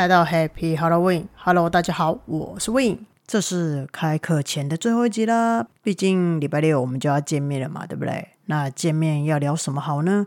来到 Happy Halloween，Hello，大家好，我是 Win，这是开课前的最后一集啦。毕竟礼拜六我们就要见面了嘛，对不对？那见面要聊什么好呢？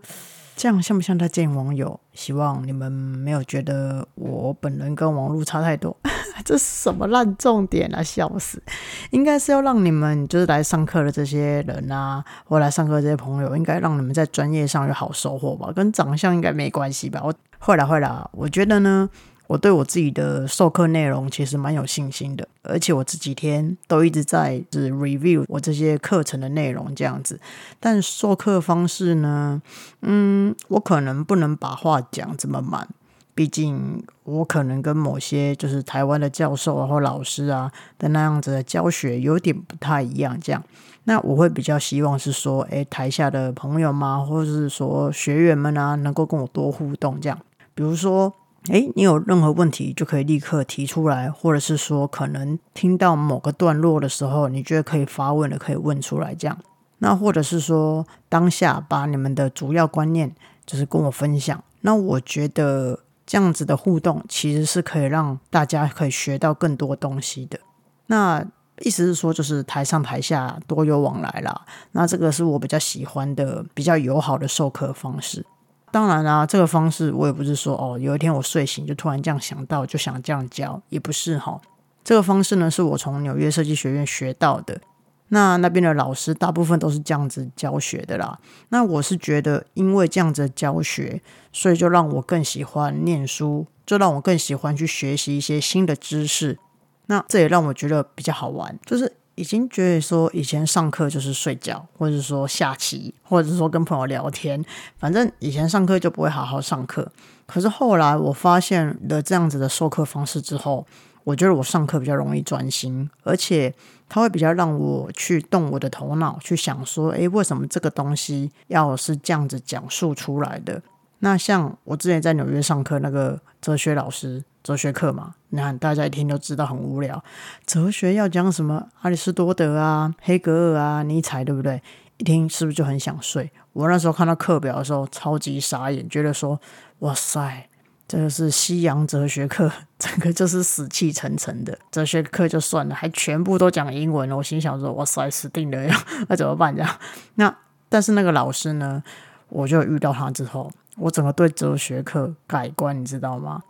这样像不像在见网友？希望你们没有觉得我本人跟网络差太多。这什么烂重点啊！笑死！应该是要让你们就是来上课的这些人啊，或来上课这些朋友，应该让你们在专业上有好收获吧？跟长相应该没关系吧？我会啦会啦，我觉得呢。我对我自己的授课内容其实蛮有信心的，而且我这几天都一直在是 review 我这些课程的内容这样子。但授课方式呢，嗯，我可能不能把话讲这么满，毕竟我可能跟某些就是台湾的教授啊或老师啊的那样子的教学有点不太一样。这样，那我会比较希望是说，诶，台下的朋友嘛，或者是说学员们啊，能够跟我多互动，这样，比如说。哎，你有任何问题就可以立刻提出来，或者是说可能听到某个段落的时候，你觉得可以发问的，可以问出来这样。那或者是说当下把你们的主要观念就是跟我分享。那我觉得这样子的互动其实是可以让大家可以学到更多东西的。那意思是说，就是台上台下多有往来啦。那这个是我比较喜欢的、比较友好的授课方式。当然啦，这个方式我也不是说哦，有一天我睡醒就突然这样想到，就想这样教，也不是哈。这个方式呢，是我从纽约设计学院学到的。那那边的老师大部分都是这样子教学的啦。那我是觉得，因为这样子教学，所以就让我更喜欢念书，就让我更喜欢去学习一些新的知识。那这也让我觉得比较好玩，就是。已经觉得说以前上课就是睡觉，或者说下棋，或者说跟朋友聊天，反正以前上课就不会好好上课。可是后来我发现了这样子的授课方式之后，我觉得我上课比较容易专心，而且它会比较让我去动我的头脑，去想说，诶，为什么这个东西要是这样子讲述出来的？那像我之前在纽约上课那个哲学老师。哲学课嘛，那大家一听就知道很无聊。哲学要讲什么？阿里士多德啊、黑格尔啊、尼采，对不对？一听是不是就很想睡？我那时候看到课表的时候，超级傻眼，觉得说：“哇塞，这个是西洋哲学课，整个就是死气沉沉的。哲学课就算了，还全部都讲英文。”我心想说：“哇塞，死定了！那怎么办？这样？那但是那个老师呢，我就遇到他之后，我整个对哲学课改观，你知道吗？”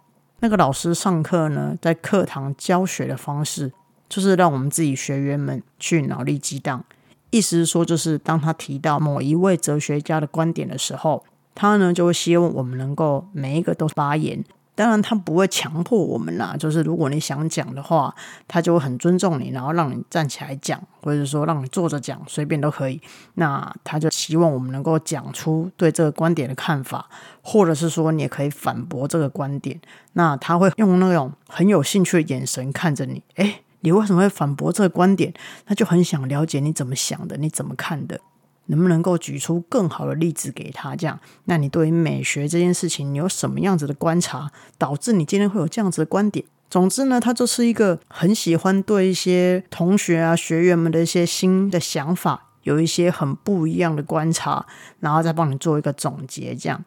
那个老师上课呢，在课堂教学的方式，就是让我们自己学员们去脑力激荡。意思是说，就是当他提到某一位哲学家的观点的时候，他呢就会希望我们能够每一个都发言。当然，他不会强迫我们啦。就是如果你想讲的话，他就会很尊重你，然后让你站起来讲，或者说让你坐着讲，随便都可以。那他就希望我们能够讲出对这个观点的看法，或者是说你也可以反驳这个观点。那他会用那种很有兴趣的眼神看着你，诶，你为什么会反驳这个观点？他就很想了解你怎么想的，你怎么看的。能不能够举出更好的例子给他？这样，那你对于美学这件事情，你有什么样子的观察，导致你今天会有这样子的观点？总之呢，他就是一个很喜欢对一些同学啊、学员们的一些新的想法，有一些很不一样的观察，然后再帮你做一个总结。这样，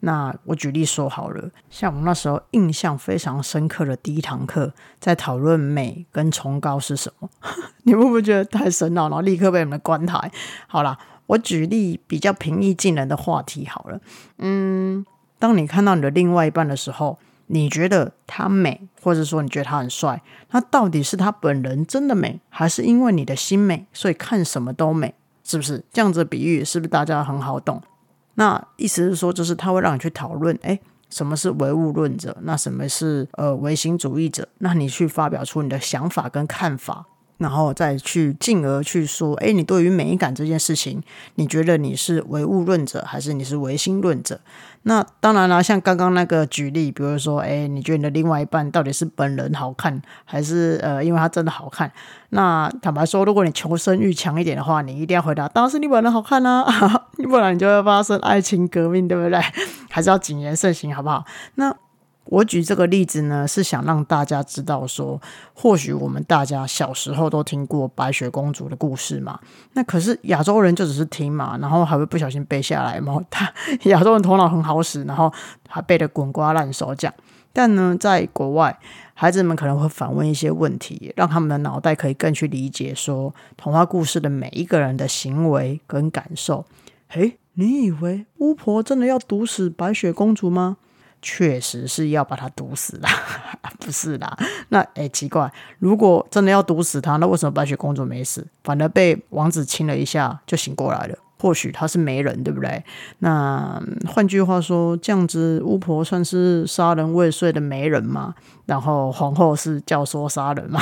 那我举例说好了，像我们那时候印象非常深刻的第一堂课，在讨论美跟崇高是什么，你会不会觉得太深奥，然后立刻被你们关台？好了。我举例比较平易近人的话题好了，嗯，当你看到你的另外一半的时候，你觉得他美，或者说你觉得他很帅，那到底是他本人真的美，还是因为你的心美，所以看什么都美？是不是这样子比喻？是不是大家很好懂？那意思是说，就是他会让你去讨论，哎，什么是唯物论者？那什么是呃唯心主义者？那你去发表出你的想法跟看法。然后再去进而去说，哎，你对于美感这件事情，你觉得你是唯物论者还是你是唯心论者？那当然了，像刚刚那个举例，比如说，哎，你觉得你的另外一半到底是本人好看，还是呃，因为他真的好看？那坦白说，如果你求生欲强一点的话，你一定要回答，当然是你本人好看啊，不然你就会发生爱情革命，对不对？还是要谨言慎行，好不好？那。我举这个例子呢，是想让大家知道说，或许我们大家小时候都听过白雪公主的故事嘛。那可是亚洲人就只是听嘛，然后还会不小心背下来嘛。他亚洲人头脑很好使，然后还背得滚瓜烂熟这样。但呢，在国外，孩子们可能会反问一些问题，让他们的脑袋可以更去理解说童话故事的每一个人的行为跟感受。嘿，你以为巫婆真的要毒死白雪公主吗？确实是要把她毒死啦，不是啦。那哎，奇怪，如果真的要毒死她，那为什么白雪公主没死，反而被王子亲了一下就醒过来了？或许他是媒人，对不对？那换句话说，这样子巫婆算是杀人未遂的媒人嘛？然后皇后是教唆杀人嘛？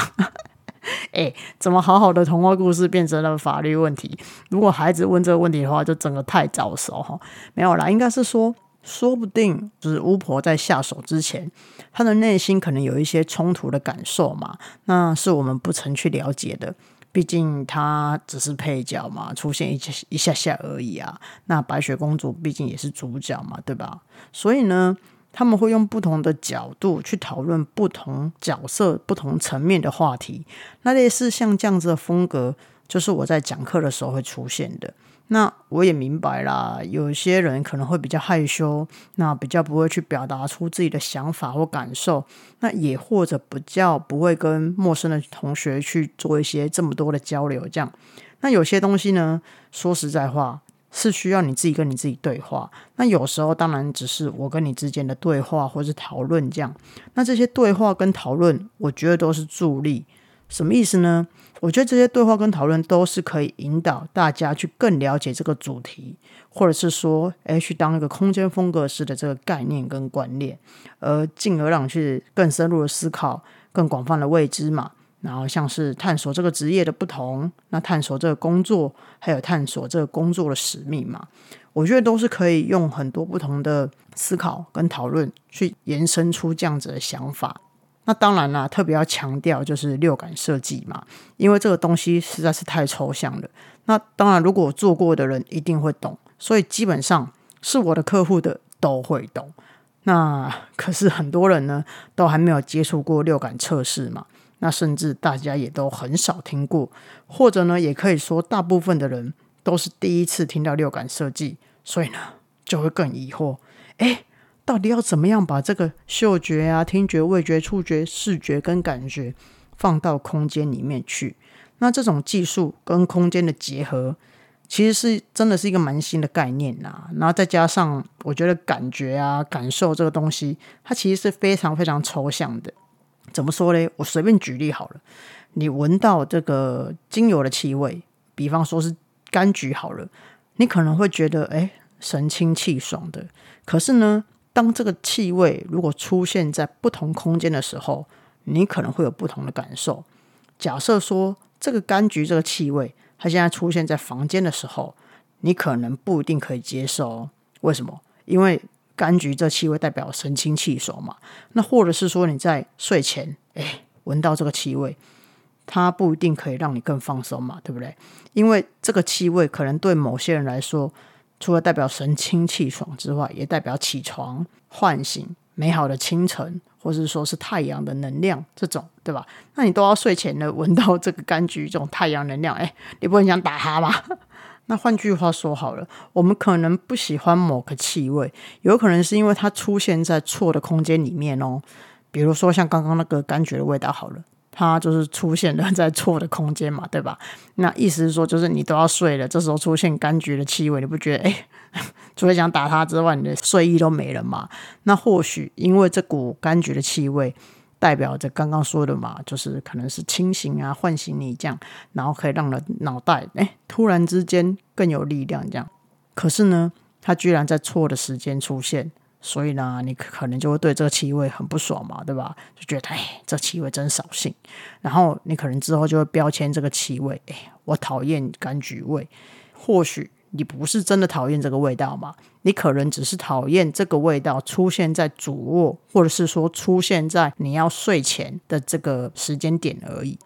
哎，怎么好好的童话故事变成了法律问题？如果孩子问这个问题的话，就整个太早熟哈。没有啦，应该是说，说不定就是巫婆在下手之前，她的内心可能有一些冲突的感受嘛？那是我们不曾去了解的。毕竟她只是配角嘛，出现一一下下而已啊。那白雪公主毕竟也是主角嘛，对吧？所以呢，他们会用不同的角度去讨论不同角色、不同层面的话题。那类似像这样子的风格，就是我在讲课的时候会出现的。那我也明白啦，有些人可能会比较害羞，那比较不会去表达出自己的想法或感受，那也或者比较不会跟陌生的同学去做一些这么多的交流。这样，那有些东西呢，说实在话，是需要你自己跟你自己对话。那有时候当然只是我跟你之间的对话或是讨论这样。那这些对话跟讨论，我觉得都是助力。什么意思呢？我觉得这些对话跟讨论都是可以引导大家去更了解这个主题，或者是说，哎，去当一个空间风格式的这个概念跟观念，而进而让去更深入的思考更广泛的未知嘛。然后像是探索这个职业的不同，那探索这个工作，还有探索这个工作的使命嘛。我觉得都是可以用很多不同的思考跟讨论去延伸出这样子的想法。那当然啦，特别要强调就是六感设计嘛，因为这个东西实在是太抽象了。那当然，如果做过的人一定会懂，所以基本上是我的客户的都会懂。那可是很多人呢，都还没有接触过六感测试嘛，那甚至大家也都很少听过，或者呢，也可以说大部分的人都是第一次听到六感设计，所以呢，就会更疑惑，哎。到底要怎么样把这个嗅觉啊、听觉、味觉、触觉、视觉跟感觉放到空间里面去？那这种技术跟空间的结合，其实是真的是一个蛮新的概念呐。然后再加上，我觉得感觉啊、感受这个东西，它其实是非常非常抽象的。怎么说嘞？我随便举例好了。你闻到这个精油的气味，比方说是柑橘好了，你可能会觉得哎，神清气爽的。可是呢？当这个气味如果出现在不同空间的时候，你可能会有不同的感受。假设说这个柑橘这个气味，它现在出现在房间的时候，你可能不一定可以接受。为什么？因为柑橘这气味代表神清气爽嘛。那或者是说你在睡前，哎，闻到这个气味，它不一定可以让你更放松嘛，对不对？因为这个气味可能对某些人来说。除了代表神清气爽之外，也代表起床、唤醒、美好的清晨，或是说是太阳的能量，这种对吧？那你都要睡前呢，闻到这个柑橘这种太阳能量，哎，你不会想打哈吗？那换句话说好了，我们可能不喜欢某个气味，有可能是因为它出现在错的空间里面哦。比如说像刚刚那个柑橘的味道好了。它就是出现了在错的空间嘛，对吧？那意思是说，就是你都要睡了，这时候出现柑橘的气味，你不觉得哎，除了想打它之外，你的睡意都没了嘛？那或许因为这股柑橘的气味代表着刚刚说的嘛，就是可能是清醒啊，唤醒你这样，然后可以让人脑袋哎突然之间更有力量这样。可是呢，它居然在错的时间出现。所以呢，你可能就会对这个气味很不爽嘛，对吧？就觉得哎，这气味真扫兴。然后你可能之后就会标签这个气味，哎，我讨厌柑橘味。或许你不是真的讨厌这个味道嘛，你可能只是讨厌这个味道出现在主卧，或者是说出现在你要睡前的这个时间点而已。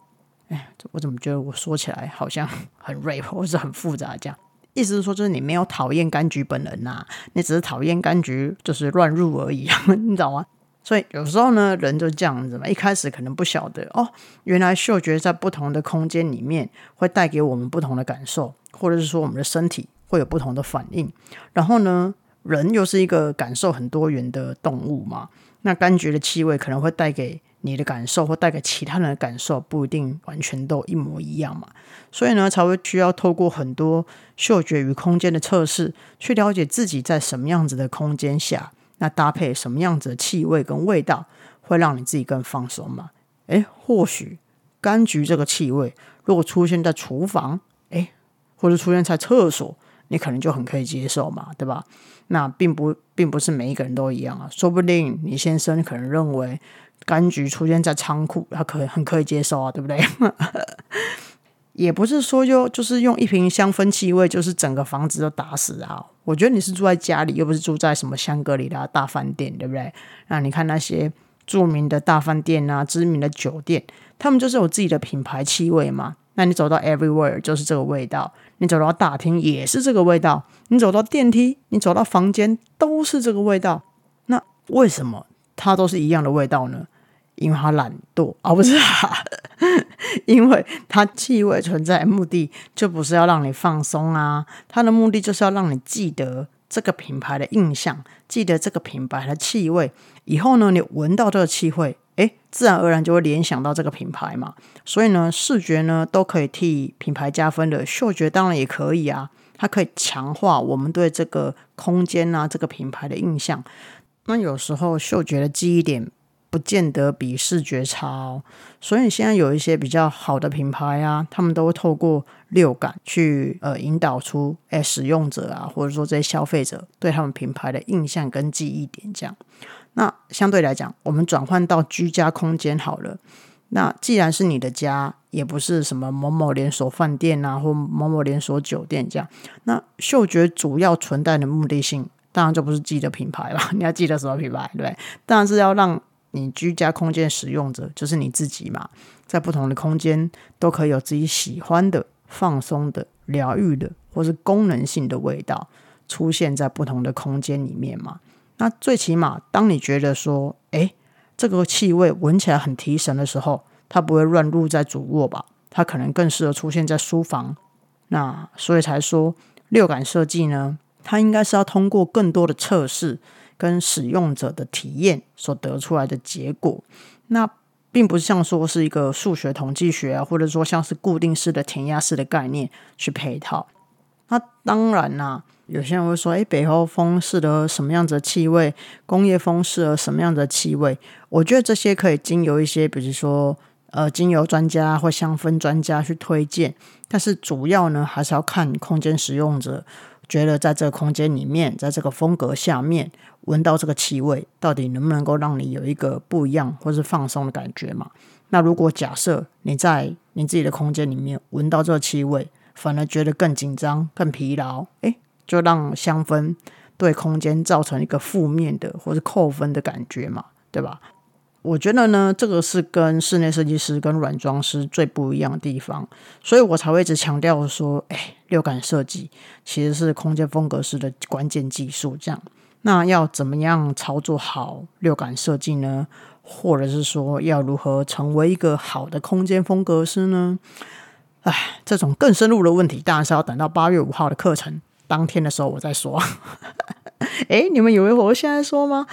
哎，我怎么觉得我说起来好像很 rap 或是很复杂这样？意思是说，就是你没有讨厌柑橘本人呐，你只是讨厌柑橘就是乱入而已，你知道吗？所以有时候呢，人就这样子嘛，一开始可能不晓得哦，原来嗅觉在不同的空间里面会带给我们不同的感受，或者是说我们的身体会有不同的反应。然后呢，人又是一个感受很多元的动物嘛，那柑橘的气味可能会带给你的感受，或带给其他人的感受，不一定完全都一模一样嘛。所以呢，才会需要透过很多嗅觉与空间的测试，去了解自己在什么样子的空间下，那搭配什么样子的气味跟味道，会让你自己更放松嘛。诶，或许柑橘这个气味，如果出现在厨房，诶，或者出现在厕所。你可能就很可以接受嘛，对吧？那并不并不是每一个人都一样啊，说不定你先生可能认为柑橘出现在仓库，他可很可以接受啊，对不对？也不是说就就是用一瓶香氛气味，就是整个房子都打死啊。我觉得你是住在家里，又不是住在什么香格里拉大饭店，对不对？那你看那些著名的大饭店啊，知名的酒店，他们就是有自己的品牌气味嘛。那你走到 everywhere 就是这个味道，你走到大厅也是这个味道，你走到电梯，你走到房间都是这个味道。那为什么它都是一样的味道呢？因为它懒惰啊，不是啊，因为它气味存在目的就不是要让你放松啊，它的目的就是要让你记得这个品牌的印象，记得这个品牌的气味，以后呢，你闻到这个气味。哎，自然而然就会联想到这个品牌嘛，所以呢，视觉呢都可以替品牌加分的，嗅觉当然也可以啊，它可以强化我们对这个空间啊、这个品牌的印象。那有时候嗅觉的记忆点不见得比视觉差哦，所以现在有一些比较好的品牌啊，他们都会透过六感去呃引导出哎使用者啊，或者说这些消费者对他们品牌的印象跟记忆点这样。那相对来讲，我们转换到居家空间好了。那既然是你的家，也不是什么某某连锁饭店啊，或某某连锁酒店这样。那嗅觉主要存在的目的性，当然就不是记得品牌了。你要记得什么品牌？对，当然是要让你居家空间使用者，就是你自己嘛，在不同的空间都可以有自己喜欢的、放松的、疗愈的，或是功能性的味道出现在不同的空间里面嘛。那最起码，当你觉得说，哎，这个气味闻起来很提神的时候，它不会乱入在主卧吧？它可能更适合出现在书房。那所以才说六感设计呢，它应该是要通过更多的测试跟使用者的体验所得出来的结果。那并不像说是一个数学统计学啊，或者说像是固定式的填鸭式的概念去配套。那当然啦。有些人会说：“哎，北欧风适合什么样子的气味？工业风适合什么样的气味？”我觉得这些可以经由一些，比如说呃，精油专家或香氛专家去推荐。但是主要呢，还是要看空间使用者觉得在这个空间里面，在这个风格下面闻到这个气味，到底能不能够让你有一个不一样或是放松的感觉嘛？那如果假设你在你自己的空间里面闻到这个气味，反而觉得更紧张、更疲劳，哎。就让香氛对空间造成一个负面的或是扣分的感觉嘛，对吧？我觉得呢，这个是跟室内设计师跟软装师最不一样的地方，所以我才会一直强调说，哎，六感设计其实是空间风格师的关键技术。这样，那要怎么样操作好六感设计呢？或者是说，要如何成为一个好的空间风格师呢？哎，这种更深入的问题，当然是要等到八月五号的课程。当天的时候我再说，哎，你们以为我现在说吗？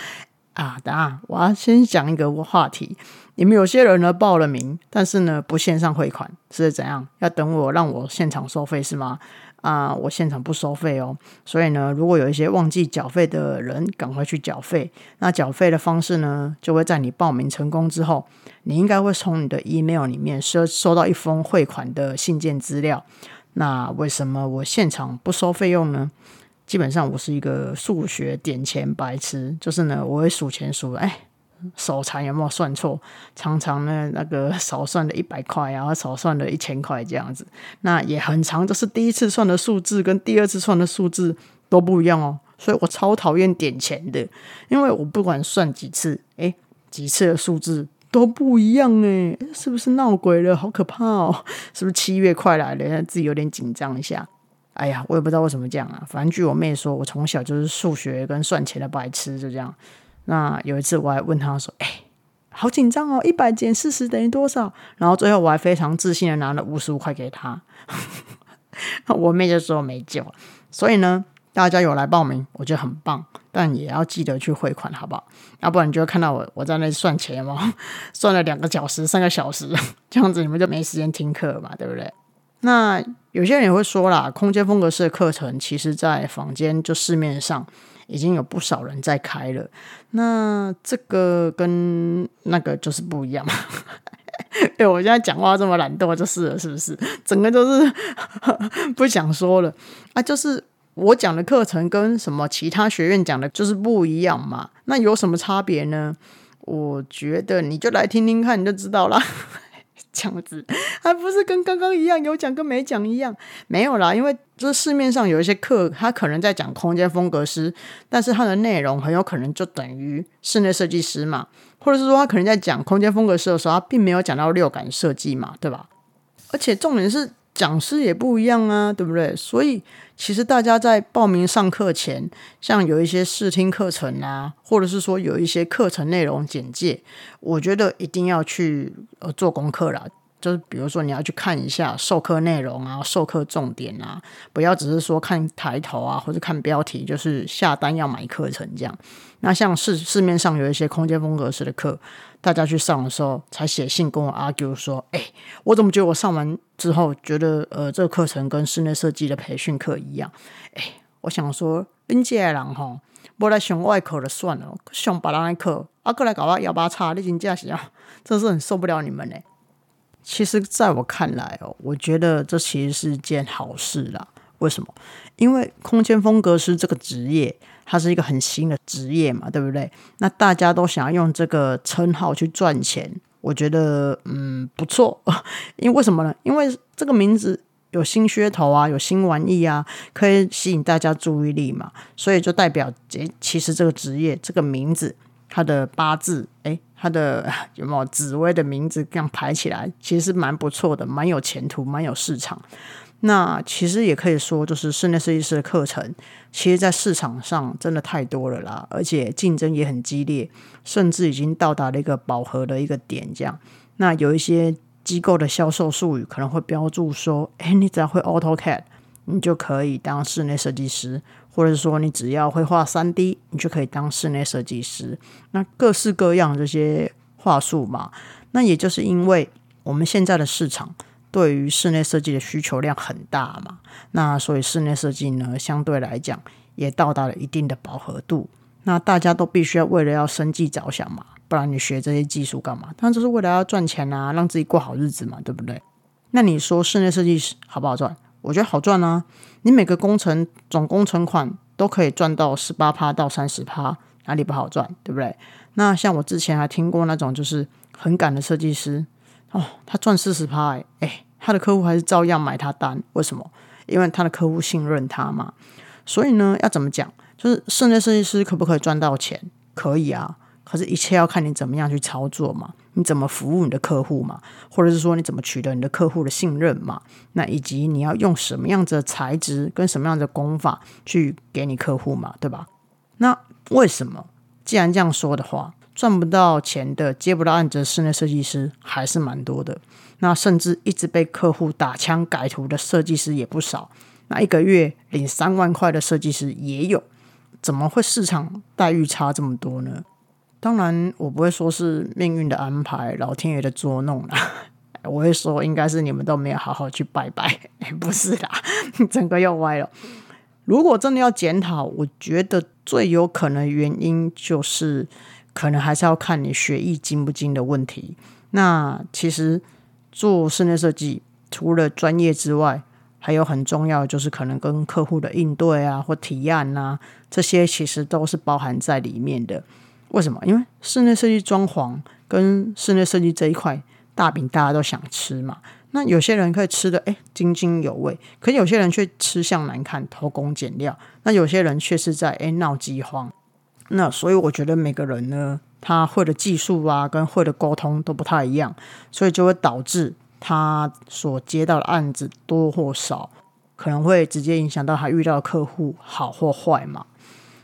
啊，等下我要先讲一个话题。你们有些人呢报了名，但是呢不线上汇款是怎样？要等我让我现场收费是吗？啊，我现场不收费哦。所以呢，如果有一些忘记缴费的人，赶快去缴费。那缴费的方式呢，就会在你报名成功之后，你应该会从你的 email 里面收收到一封汇款的信件资料。那为什么我现场不收费用呢？基本上我是一个数学点钱白痴，就是呢，我会数钱数，哎，手残有没有算错？常常呢，那个少算了一百块，然后少算了一千块这样子。那也很长，就是第一次算的数字跟第二次算的数字都不一样哦。所以我超讨厌点钱的，因为我不管算几次，哎，几次的数字。都不一样哎，是不是闹鬼了？好可怕哦！是不是七月快来了？自己有点紧张一下。哎呀，我也不知道为什么这样啊。反正据我妹说，我从小就是数学跟算钱的白痴，就这样。那有一次我还问她说：“哎，好紧张哦，一百减四十等于多少？”然后最后我还非常自信的拿了五十五块给她。我妹就说没救。所以呢。大家有来报名，我觉得很棒，但也要记得去汇款，好不好？要不然你就会看到我我在那算钱嘛，算了两个小时、三个小时，这样子你们就没时间听课嘛，对不对？那有些人也会说啦，空间风格式的课程，其实在坊间就市面上已经有不少人在开了。那这个跟那个就是不一样嘛。哎，我现在讲话这么懒惰就是了，是不是？整个都是 不想说了啊，就是。我讲的课程跟什么其他学院讲的就是不一样嘛？那有什么差别呢？我觉得你就来听听看，你就知道了。这样子还不是跟刚刚一样，有讲跟没讲一样？没有啦，因为这市面上有一些课，他可能在讲空间风格师，但是他的内容很有可能就等于室内设计师嘛，或者是说他可能在讲空间风格师的时候，他并没有讲到六感设计嘛，对吧？而且重点是。讲师也不一样啊，对不对？所以其实大家在报名上课前，像有一些试听课程啊，或者是说有一些课程内容简介，我觉得一定要去呃做功课啦。就是比如说你要去看一下授课内容啊，授课重点啊，不要只是说看抬头啊，或者看标题，就是下单要买课程这样。那像市市面上有一些空间风格式的课，大家去上的时候才写信跟我 argue 说，哎，我怎么觉得我上完之后觉得呃这个课程跟室内设计的培训课一样？哎，我想说，恁这人吼，不来上外课就算了，上别人的课，啊，过来搞我幺八叉，你真正是啊，真是很受不了你们呢。其实，在我看来哦，我觉得这其实是件好事啦。为什么？因为空间风格师这个职业，它是一个很新的职业嘛，对不对？那大家都想要用这个称号去赚钱，我觉得嗯不错。因为什么呢？因为这个名字有新噱头啊，有新玩意啊，可以吸引大家注意力嘛，所以就代表这其实这个职业这个名字。他的八字，哎，他的 有没有紫薇的名字这样排起来，其实蛮不错的，蛮有前途，蛮有市场。那其实也可以说，就是室内设计师的课程，其实在市场上真的太多了啦，而且竞争也很激烈，甚至已经到达了一个饱和的一个点。这样，那有一些机构的销售术语可能会标注说，哎，你只要会 AutoCAD，你就可以当室内设计师。或者说，你只要会画三 D，你就可以当室内设计师。那各式各样这些话术嘛，那也就是因为我们现在的市场对于室内设计的需求量很大嘛，那所以室内设计呢，相对来讲也到达了一定的饱和度。那大家都必须要为了要生计着想嘛，不然你学这些技术干嘛？当然就是为了要赚钱啊，让自己过好日子嘛，对不对？那你说室内设计师好不好赚？我觉得好赚啊！你每个工程总工程款都可以赚到十八趴到三十趴，哪里不好赚？对不对？那像我之前还听过那种就是很赶的设计师哦，他赚四十趴，哎，他的客户还是照样买他单，为什么？因为他的客户信任他嘛。所以呢，要怎么讲？就是室内设计师可不可以赚到钱？可以啊。可是，一切要看你怎么样去操作嘛，你怎么服务你的客户嘛，或者是说你怎么取得你的客户的信任嘛？那以及你要用什么样子的材质跟什么样的工法去给你客户嘛，对吧？那为什么既然这样说的话，赚不到钱的、接不到案子室内设计师还是蛮多的？那甚至一直被客户打枪改图的设计师也不少。那一个月领三万块的设计师也有，怎么会市场待遇差这么多呢？当然，我不会说是命运的安排、老天爷的捉弄啦。我会说，应该是你们都没有好好去拜拜。不是啦，整个又歪了。如果真的要检讨，我觉得最有可能原因就是，可能还是要看你学艺精不精的问题。那其实做室内设计，除了专业之外，还有很重要的就是可能跟客户的应对啊，或提案啊，这些其实都是包含在里面的。为什么？因为室内设计装潢跟室内设计这一块大饼，大家都想吃嘛。那有些人可以吃的哎津津有味，可有些人却吃相难看、偷工减料。那有些人却是在哎闹饥荒。那所以我觉得每个人呢，他会的技术啊，跟会的沟通都不太一样，所以就会导致他所接到的案子多或少，可能会直接影响到他遇到的客户好或坏嘛。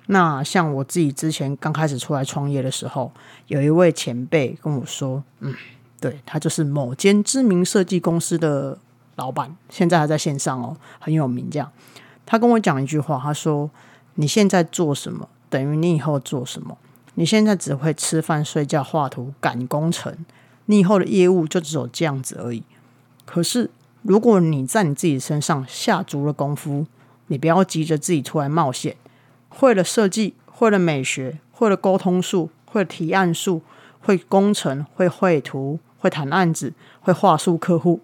那像我自己之前刚开始出来创业的时候，有一位前辈跟我说：“嗯，对他就是某间知名设计公司的老板，现在还在线上哦，很有名。这样，他跟我讲一句话，他说：“你现在做什么，等于你以后做什么。你现在只会吃饭、睡觉、画图、赶工程，你以后的业务就只有这样子而已。可是，如果你在你自己身上下足了功夫，你不要急着自己出来冒险，会了设计，会了美学，会了沟通术，会提案术，会工程，会绘图。”会谈案子，会话术客户，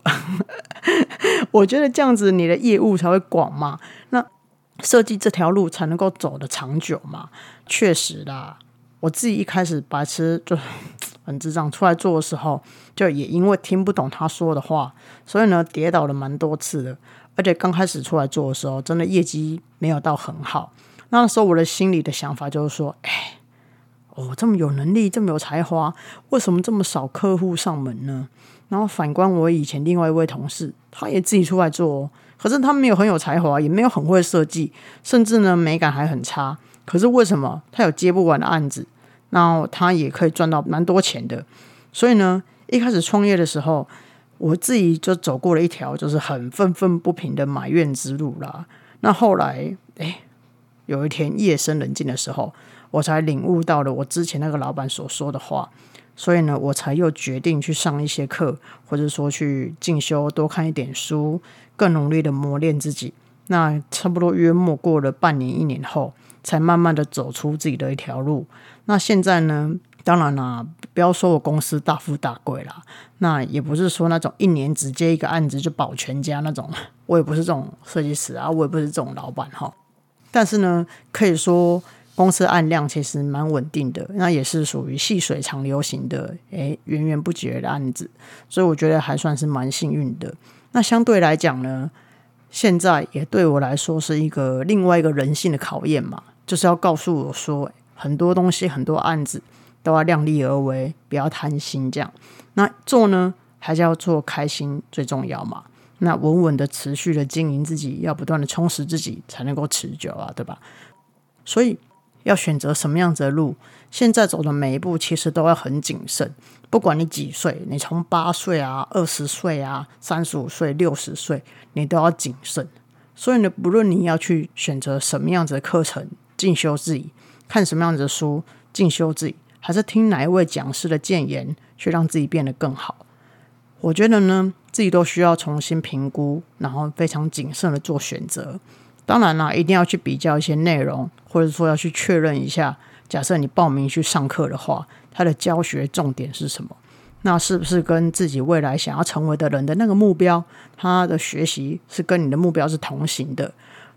我觉得这样子你的业务才会广嘛。那设计这条路才能够走得长久嘛。确实啦，我自己一开始白痴就很智障，出来做的时候，就也因为听不懂他说的话，所以呢跌倒了蛮多次的。而且刚开始出来做的时候，真的业绩没有到很好。那时候我的心里的想法就是说，哎。哦，这么有能力，这么有才华，为什么这么少客户上门呢？然后反观我以前另外一位同事，他也自己出来做，可是他没有很有才华，也没有很会设计，甚至呢美感还很差。可是为什么他有接不完的案子，然后他也可以赚到蛮多钱的？所以呢，一开始创业的时候，我自己就走过了一条就是很愤愤不平的埋怨之路啦。那后来，哎，有一天夜深人静的时候。我才领悟到了我之前那个老板所说的话，所以呢，我才又决定去上一些课，或者说去进修，多看一点书，更努力的磨练自己。那差不多约莫过了半年、一年后，才慢慢的走出自己的一条路。那现在呢，当然啦，不要说我公司大富大贵啦，那也不是说那种一年只接一个案子就保全家那种，我也不是这种设计师啊，我也不是这种老板哈。但是呢，可以说。公司案量其实蛮稳定的，那也是属于细水长流型的，诶，源源不绝的案子，所以我觉得还算是蛮幸运的。那相对来讲呢，现在也对我来说是一个另外一个人性的考验嘛，就是要告诉我说，很多东西、很多案子都要量力而为，不要贪心。这样，那做呢，还是要做开心最重要嘛。那稳稳的、持续的经营自己，要不断的充实自己，才能够持久啊，对吧？所以。要选择什么样子的路？现在走的每一步其实都要很谨慎。不管你几岁，你从八岁啊、二十岁啊、三十五岁、六十岁，你都要谨慎。所以呢，不论你要去选择什么样子的课程进修自己，看什么样子的书进修自己，还是听哪一位讲师的谏言去让自己变得更好，我觉得呢，自己都需要重新评估，然后非常谨慎的做选择。当然啦，一定要去比较一些内容，或者说要去确认一下。假设你报名去上课的话，它的教学重点是什么？那是不是跟自己未来想要成为的人的那个目标，他的学习是跟你的目标是同行的？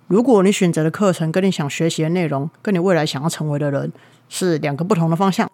如果你选择的课程跟你想学习的内容，跟你未来想要成为的人是两个不同的方向，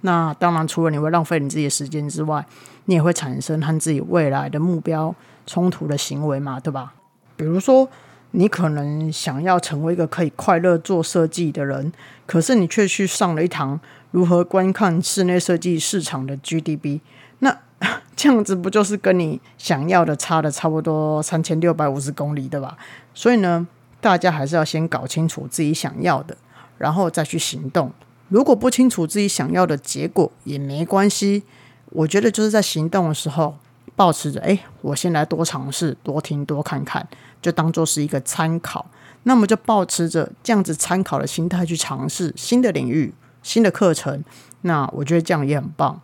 那当然除了你会浪费你自己的时间之外，你也会产生和自己未来的目标冲突的行为嘛，对吧？比如说。你可能想要成为一个可以快乐做设计的人，可是你却去上了一堂如何观看室内设计市场的 GDB，那 这样子不就是跟你想要的差的差不多三千六百五十公里，对吧？所以呢，大家还是要先搞清楚自己想要的，然后再去行动。如果不清楚自己想要的结果也没关系，我觉得就是在行动的时候。保持着，哎，我先来多尝试、多听、多看看，就当做是一个参考。那么就保持着这样子参考的心态去尝试新的领域、新的课程。那我觉得这样也很棒。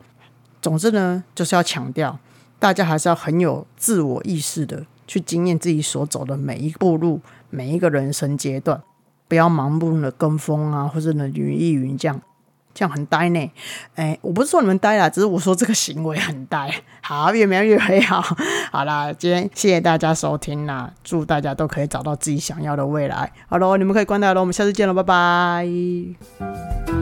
总之呢，就是要强调，大家还是要很有自我意识的去经验自己所走的每一步路、每一个人生阶段，不要盲目的跟风啊，或者呢云亦云这样。这样很呆呢，哎，我不是说你们呆啦，只是我说这个行为很呆。好，越描越黑，好，好啦，今天谢谢大家收听啦，祝大家都可以找到自己想要的未来。好喽，你们可以关掉了，我们下次见了，拜拜。